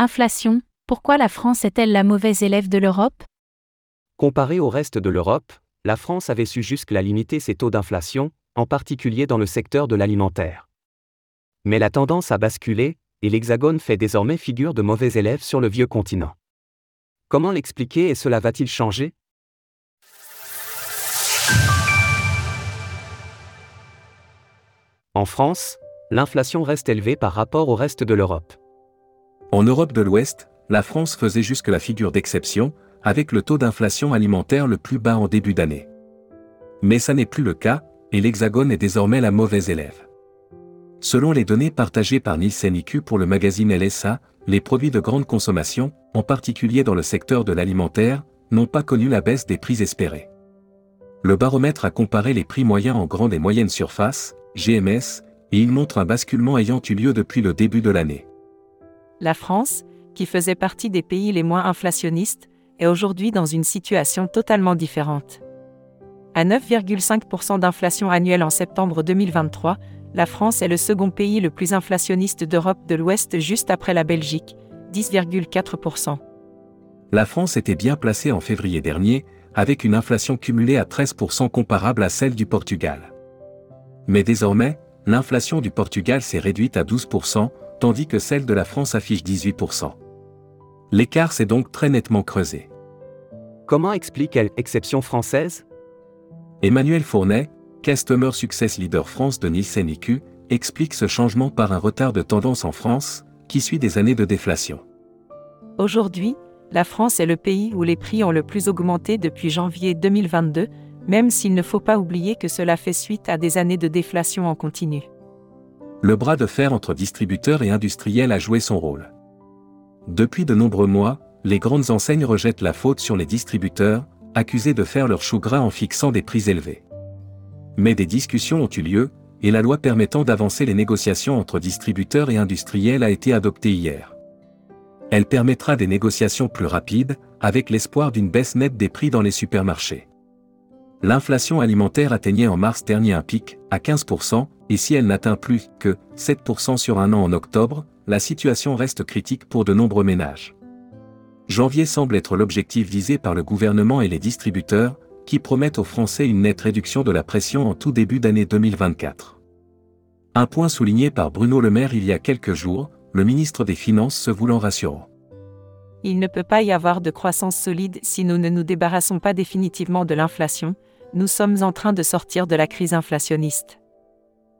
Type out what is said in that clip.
Inflation, pourquoi la France est-elle la mauvaise élève de l'Europe? Comparé au reste de l'Europe, la France avait su jusque-là limiter ses taux d'inflation, en particulier dans le secteur de l'alimentaire. Mais la tendance a basculé, et l'Hexagone fait désormais figure de mauvais élève sur le vieux continent. Comment l'expliquer et cela va-t-il changer? En France, l'inflation reste élevée par rapport au reste de l'Europe. En Europe de l'Ouest, la France faisait jusque la figure d'exception, avec le taux d'inflation alimentaire le plus bas en début d'année. Mais ça n'est plus le cas, et l'Hexagone est désormais la mauvaise élève. Selon les données partagées par Nielsen IQ pour le magazine LSA, les produits de grande consommation, en particulier dans le secteur de l'alimentaire, n'ont pas connu la baisse des prix espérés. Le baromètre a comparé les prix moyens en grande et moyenne surface, GMS, et il montre un basculement ayant eu lieu depuis le début de l'année. La France, qui faisait partie des pays les moins inflationnistes, est aujourd'hui dans une situation totalement différente. À 9,5% d'inflation annuelle en septembre 2023, la France est le second pays le plus inflationniste d'Europe de l'Ouest juste après la Belgique, 10,4%. La France était bien placée en février dernier, avec une inflation cumulée à 13% comparable à celle du Portugal. Mais désormais, l'inflation du Portugal s'est réduite à 12%, tandis que celle de la France affiche 18%. L'écart s'est donc très nettement creusé. Comment explique-elle exception française? Emmanuel Fournet, Customer Success Leader France de Nielsen IQ, explique ce changement par un retard de tendance en France, qui suit des années de déflation. Aujourd'hui, la France est le pays où les prix ont le plus augmenté depuis janvier 2022, même s'il ne faut pas oublier que cela fait suite à des années de déflation en continu. Le bras de fer entre distributeurs et industriels a joué son rôle. Depuis de nombreux mois, les grandes enseignes rejettent la faute sur les distributeurs, accusés de faire leur chou gras en fixant des prix élevés. Mais des discussions ont eu lieu, et la loi permettant d'avancer les négociations entre distributeurs et industriels a été adoptée hier. Elle permettra des négociations plus rapides, avec l'espoir d'une baisse nette des prix dans les supermarchés. L'inflation alimentaire atteignait en mars dernier un pic, à 15%, et si elle n'atteint plus que 7% sur un an en octobre, la situation reste critique pour de nombreux ménages. Janvier semble être l'objectif visé par le gouvernement et les distributeurs, qui promettent aux Français une nette réduction de la pression en tout début d'année 2024. Un point souligné par Bruno Le Maire il y a quelques jours, le ministre des Finances se voulant rassurant. Il ne peut pas y avoir de croissance solide si nous ne nous débarrassons pas définitivement de l'inflation, nous sommes en train de sortir de la crise inflationniste.